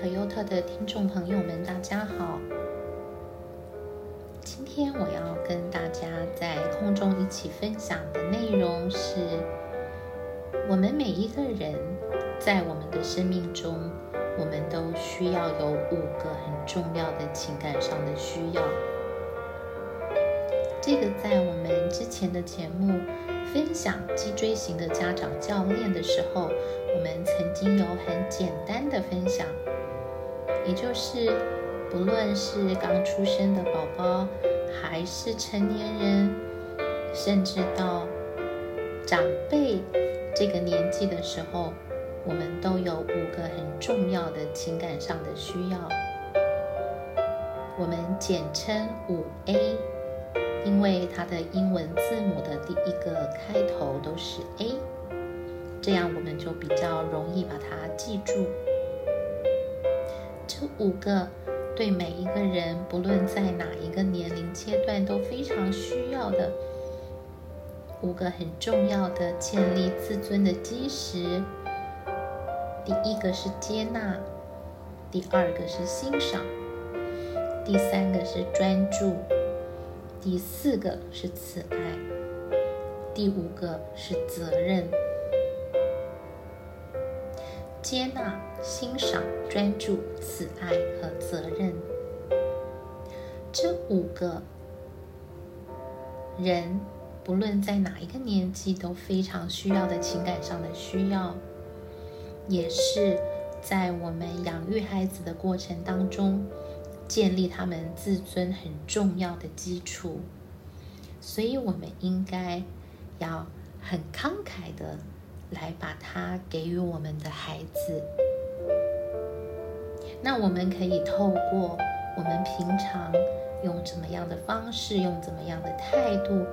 可优特的听众朋友们，大家好。今天我要跟大家在空中一起分享的内容是：我们每一个人在我们的生命中，我们都需要有五个很重要的情感上的需要。这个在我们之前的节目分享脊椎型的家长教练的时候。我们曾经有很简单的分享，也就是不论是刚出生的宝宝，还是成年人，甚至到长辈这个年纪的时候，我们都有五个很重要的情感上的需要，我们简称五 A，因为它的英文字母的第一个开头都是 A。这样我们就比较容易把它记住。这五个对每一个人，不论在哪一个年龄阶段都非常需要的五个很重要的建立自尊的基石。第一个是接纳，第二个是欣赏，第三个是专注，第四个是慈爱，第五个是责任。接纳、欣赏、专注、慈爱和责任，这五个人不论在哪一个年纪都非常需要的情感上的需要，也是在我们养育孩子的过程当中建立他们自尊很重要的基础。所以，我们应该要很慷慨的。来把它给予我们的孩子。那我们可以透过我们平常用怎么样的方式，用怎么样的态度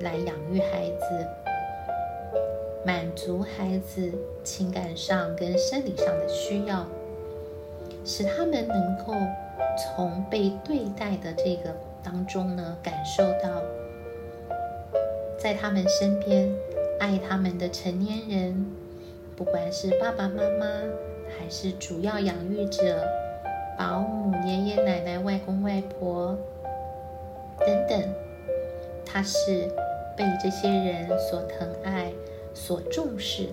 来养育孩子，满足孩子情感上跟生理上的需要，使他们能够从被对待的这个当中呢，感受到在他们身边。爱他们的成年人，不管是爸爸妈妈，还是主要养育者、保姆、爷爷奶奶、外公外婆等等，他是被这些人所疼爱、所重视、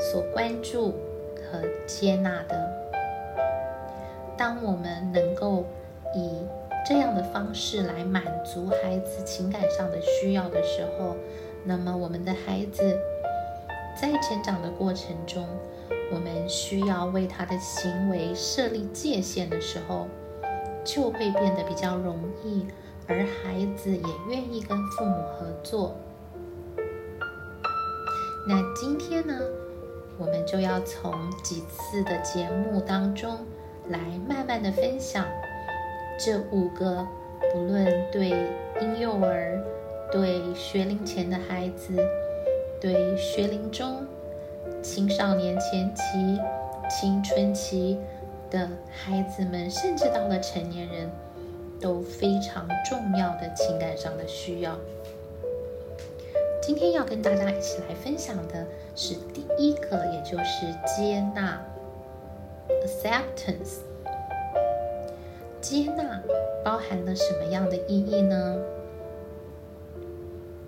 所关注和接纳的。当我们能够以这样的方式来满足孩子情感上的需要的时候，那么，我们的孩子在成长的过程中，我们需要为他的行为设立界限的时候，就会变得比较容易，而孩子也愿意跟父母合作。那今天呢，我们就要从几次的节目当中来慢慢的分享这五个，不论对婴幼儿。对学龄前的孩子，对学龄中、青少年前期、青春期的孩子们，甚至到了成年人，都非常重要的情感上的需要。今天要跟大家一起来分享的是第一个，也就是接纳 （acceptance）。接纳包含了什么样的意义呢？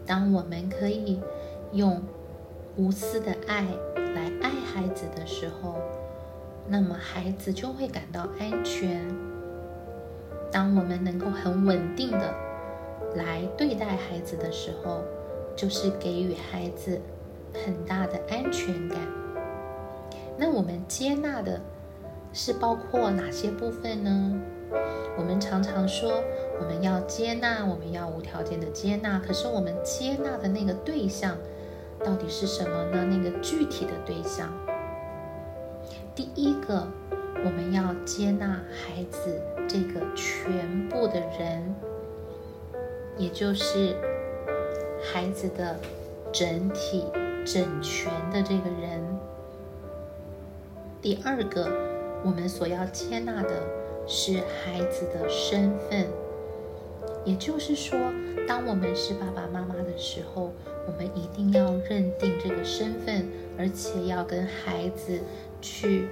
当我们可以用无私的爱来爱孩子的时候，那么孩子就会感到安全。当我们能够很稳定的来对待孩子的时候，就是给予孩子很大的安全感。那我们接纳的是包括哪些部分呢？我们常常说。我们要接纳，我们要无条件的接纳。可是我们接纳的那个对象到底是什么呢？那个具体的对象，第一个，我们要接纳孩子这个全部的人，也就是孩子的整体、整全的这个人。第二个，我们所要接纳的是孩子的身份。也就是说，当我们是爸爸妈妈的时候，我们一定要认定这个身份，而且要跟孩子去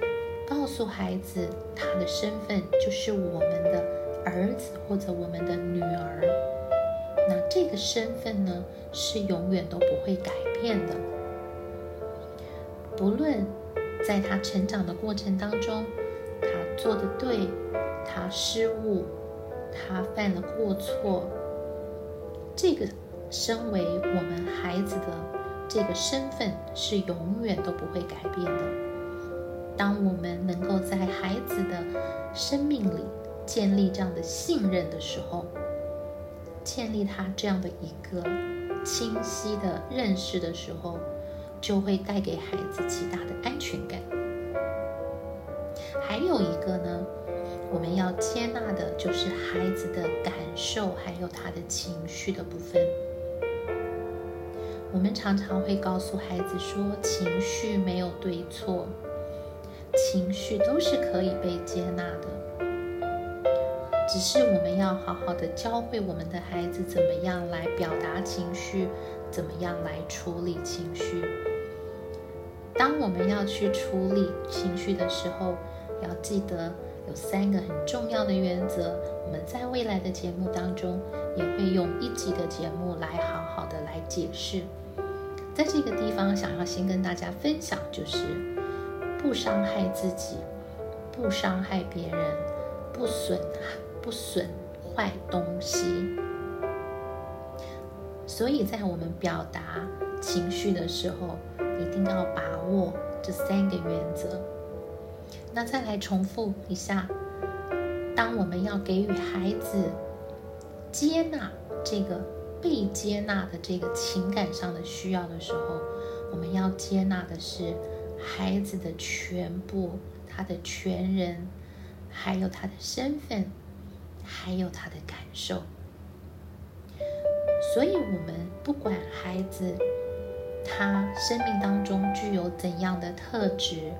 告诉孩子他的身份就是我们的儿子或者我们的女儿。那这个身份呢，是永远都不会改变的。不论在他成长的过程当中，做的对，他失误，他犯了过错，这个身为我们孩子的这个身份是永远都不会改变的。当我们能够在孩子的生命里建立这样的信任的时候，建立他这样的一个清晰的认识的时候。就会带给孩子极大的安全感。还有一个呢，我们要接纳的就是孩子的感受，还有他的情绪的部分。我们常常会告诉孩子说，情绪没有对错，情绪都是可以被接纳的。只是我们要好好的教会我们的孩子怎么样来表达情绪，怎么样来处理情绪。当我们要去处理情绪的时候，要记得有三个很重要的原则。我们在未来的节目当中也会用一集的节目来好好的来解释。在这个地方，想要先跟大家分享，就是不伤害自己，不伤害别人，不损不损坏东西。所以在我们表达情绪的时候，一定要把握这三个原则。那再来重复一下：当我们要给予孩子接纳这个被接纳的这个情感上的需要的时候，我们要接纳的是孩子的全部，他的全人，还有他的身份，还有他的感受。所以，我们不管孩子。他生命当中具有怎样的特质？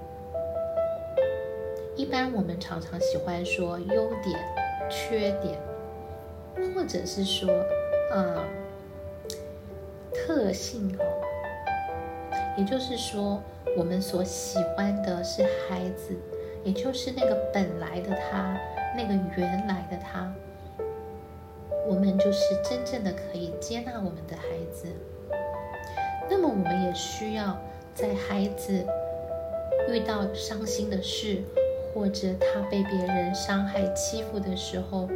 一般我们常常喜欢说优点、缺点，或者是说，嗯，特性哦。也就是说，我们所喜欢的是孩子，也就是那个本来的他，那个原来的他。我们就是真正的可以接纳我们的孩子。那么，我们也需要在孩子遇到伤心的事，或者他被别人伤害、欺负的时候，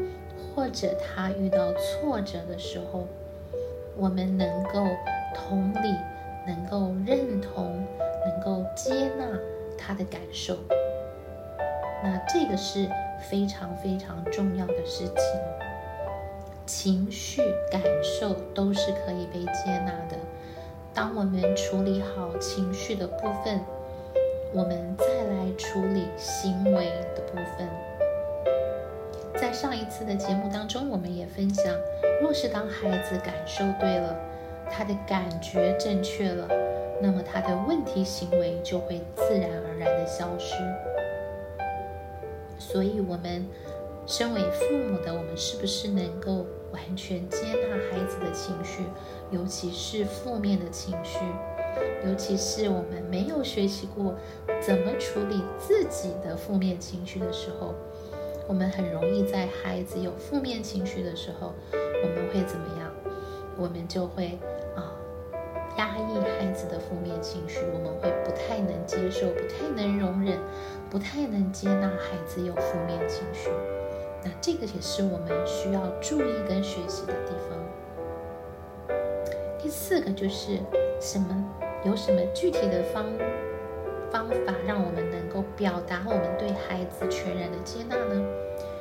或者他遇到挫折的时候，我们能够同理，能够认同，能够接纳他的感受。那这个是非常非常重要的事情。情绪、感受都是可以被接纳的。当我们处理好情绪的部分，我们处理行为的部分。在上一次的节目当中，我们也分享，若是当孩子感受对了，他的感觉正确了，那么他的问题行为就会自然而然的消失。所以，我们身为父母的，我们是不是能够完全接纳孩子的情绪？尤其是负面的情绪，尤其是我们没有学习过怎么处理自己的负面情绪的时候，我们很容易在孩子有负面情绪的时候，我们会怎么样？我们就会啊压抑孩子的负面情绪，我们会不太能接受，不太能容忍，不太能接纳孩子有负面情绪。那这个也是我们需要注意跟学习的地方。第四个就是什么？有什么具体的方方法让我们能够表达我们对孩子全然的接纳呢？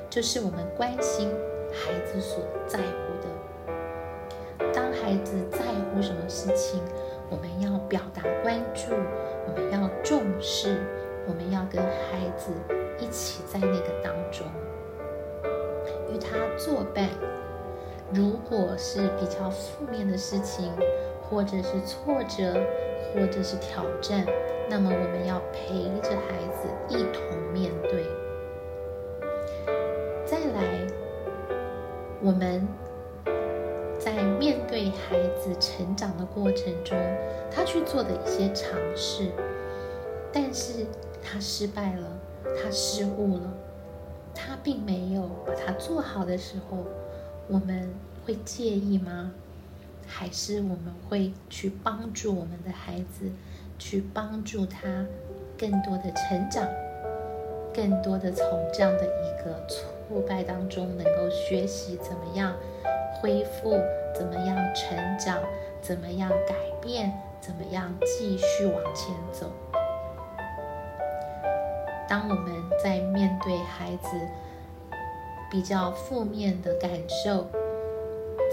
就是我们关心孩子所在乎的。当孩子在乎什么事情，我们要表达关注，我们要重视，我们要跟孩子一起在那个当中与他作伴。如果是比较负面的事情，或者是挫折，或者是挑战，那么我们要陪着孩子一同面对。再来，我们在面对孩子成长的过程中，他去做的一些尝试，但是他失败了，他失误了，他并没有把它做好的时候，我们会介意吗？还是我们会去帮助我们的孩子，去帮助他更多的成长，更多的从这样的一个挫败当中能够学习怎么样恢复，怎么样成长，怎么样改变，怎么样继续往前走。当我们在面对孩子比较负面的感受，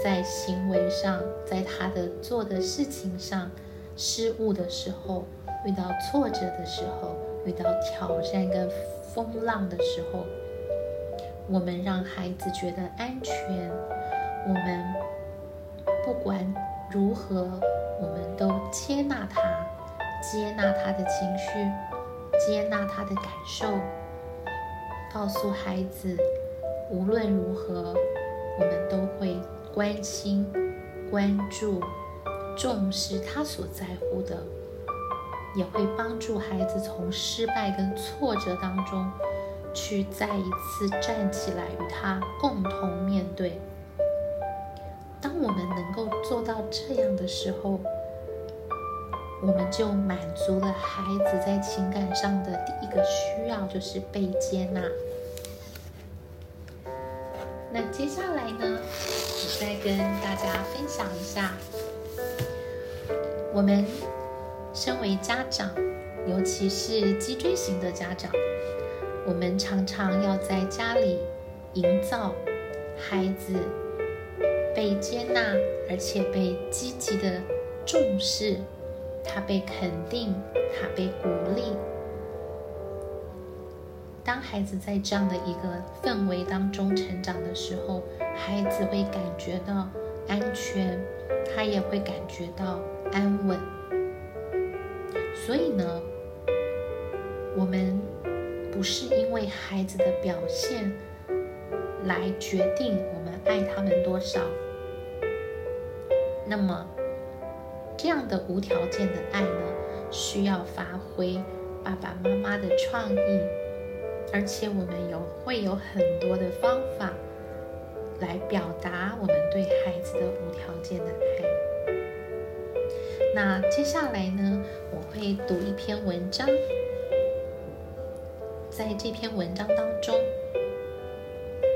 在行为上，在他的做的事情上失误的时候，遇到挫折的时候，遇到挑战跟风浪的时候，我们让孩子觉得安全，我们不管如何，我们都接纳他，接纳他的情绪。接纳他的感受，告诉孩子，无论如何，我们都会关心、关注、重视他所在乎的，也会帮助孩子从失败跟挫折当中，去再一次站起来，与他共同面对。当我们能够做到这样的时候，我们就满足了孩子在情感上的第一个需要，就是被接纳。那接下来呢，再跟大家分享一下，我们身为家长，尤其是脊椎型的家长，我们常常要在家里营造孩子被接纳，而且被积极的重视。他被肯定，他被鼓励。当孩子在这样的一个氛围当中成长的时候，孩子会感觉到安全，他也会感觉到安稳。所以呢，我们不是因为孩子的表现来决定我们爱他们多少。那么。这样的无条件的爱呢，需要发挥爸爸妈妈的创意，而且我们有会有很多的方法来表达我们对孩子的无条件的爱。那接下来呢，我会读一篇文章，在这篇文章当中，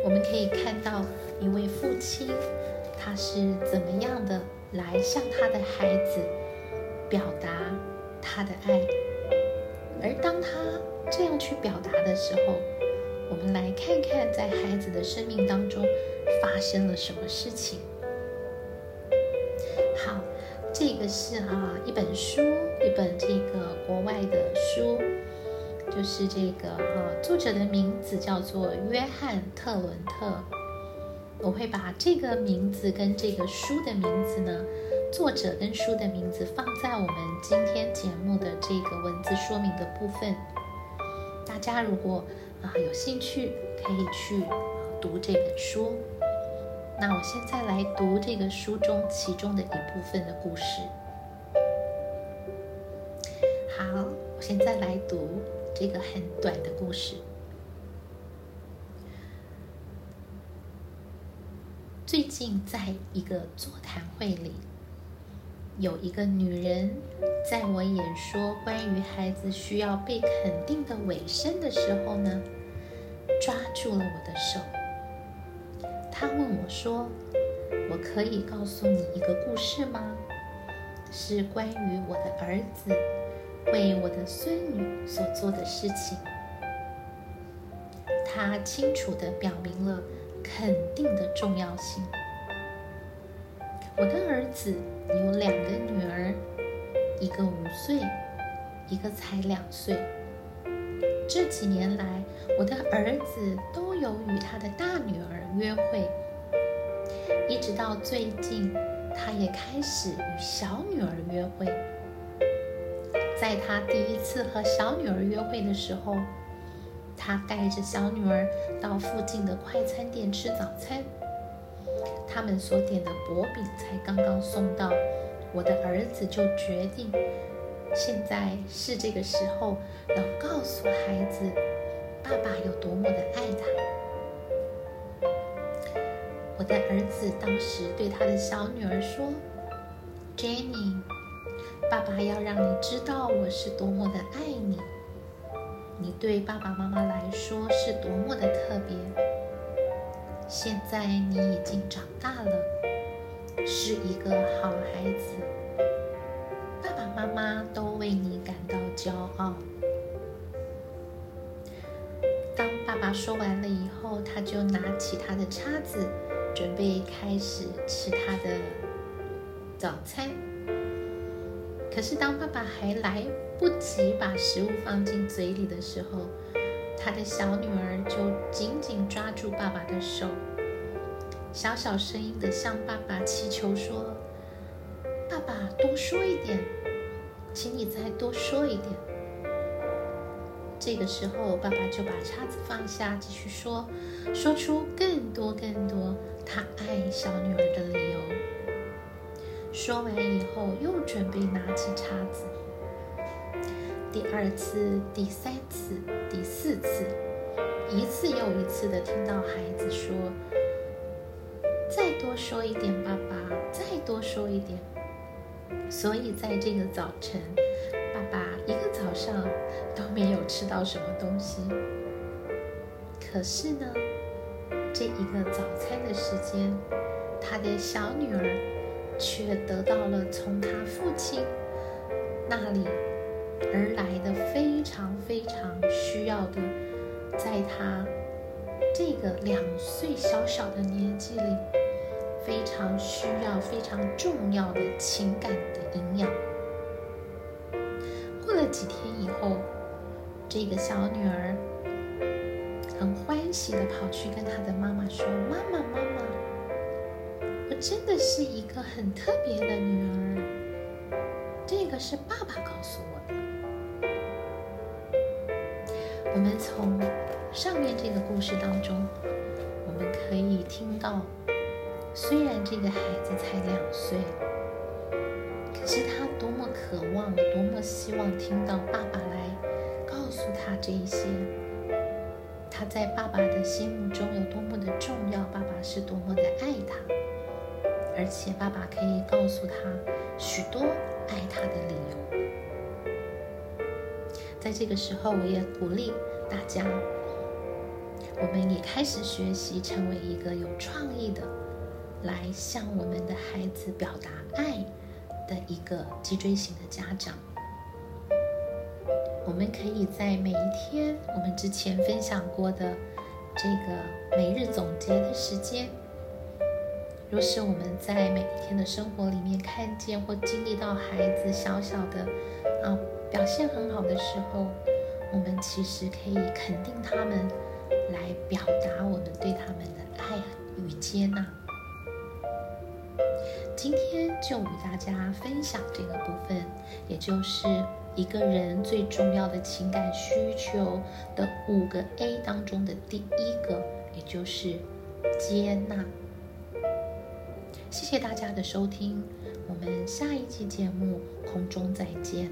我们可以看到一位父亲，他是怎么样的。来向他的孩子表达他的爱，而当他这样去表达的时候，我们来看看在孩子的生命当中发生了什么事情。好，这个是啊一本书，一本这个国外的书，就是这个啊作者的名字叫做约翰特伦特。我会把这个名字跟这个书的名字呢，作者跟书的名字放在我们今天节目的这个文字说明的部分。大家如果啊有兴趣，可以去读这本书。那我现在来读这个书中其中的一部分的故事。好，我现在来读这个很短的故事。最近在一个座谈会里，有一个女人在我演说关于孩子需要被肯定的尾声的时候呢，抓住了我的手。她问我说：“我可以告诉你一个故事吗？是关于我的儿子为我的孙女所做的事情。”她清楚地表明了。肯定的重要性。我的儿子有两个女儿，一个五岁，一个才两岁。这几年来，我的儿子都有与他的大女儿约会，一直到最近，他也开始与小女儿约会。在他第一次和小女儿约会的时候。他带着小女儿到附近的快餐店吃早餐，他们所点的薄饼才刚刚送到，我的儿子就决定，现在是这个时候，要告诉孩子爸爸有多么的爱他。我的儿子当时对他的小女儿说：“Jenny，爸爸要让你知道我是多么的爱你。你对爸爸妈妈来说是多么的特别。现在你已经长大了，是一个好孩子，爸爸妈妈都为你感到骄傲。”当爸爸说完了以后，他就拿起他的叉子，准备开始吃他的早餐。可是，当爸爸还来不及把食物放进嘴里的时候，他的小女儿就紧紧抓住爸爸的手，小小声音的向爸爸祈求说：“爸爸，多说一点，请你再多说一点。”这个时候，爸爸就把叉子放下，继续说，说出更多更多他爱小女儿的理由。说完以后，又准备拿起叉子。第二次、第三次、第四次，一次又一次的听到孩子说：“再多说一点，爸爸，再多说一点。”所以在这个早晨。爸爸一个早上都没有吃到什么东西，可是呢，这一个早餐的时间，他的小女儿却得到了从他父亲那里而来的非常非常需要的，在他这个两岁小小的年纪里，非常需要、非常重要的情感的营养。过了几天以后，这个小女儿很欢喜的跑去跟她的妈妈说：“妈妈，妈妈，我真的是一个很特别的女儿。这个是爸爸告诉我的。”我们从上面这个故事当中，我们可以听到，虽然这个孩子才两岁。可是他多么渴望，多么希望听到爸爸来告诉他这一些。他在爸爸的心目中有多么的重要，爸爸是多么的爱他，而且爸爸可以告诉他许多爱他的理由。在这个时候，我也鼓励大家，我们也开始学习成为一个有创意的，来向我们的孩子表达爱。的一个脊椎型的家长，我们可以在每一天我们之前分享过的这个每日总结的时间，若是我们在每一天的生活里面看见或经历到孩子小小的啊表现很好的时候，我们其实可以肯定他们，来表达我们对他们的爱与接纳。今天就与大家分享这个部分，也就是一个人最重要的情感需求的五个 A 当中的第一个，也就是接纳。谢谢大家的收听，我们下一期节目空中再见。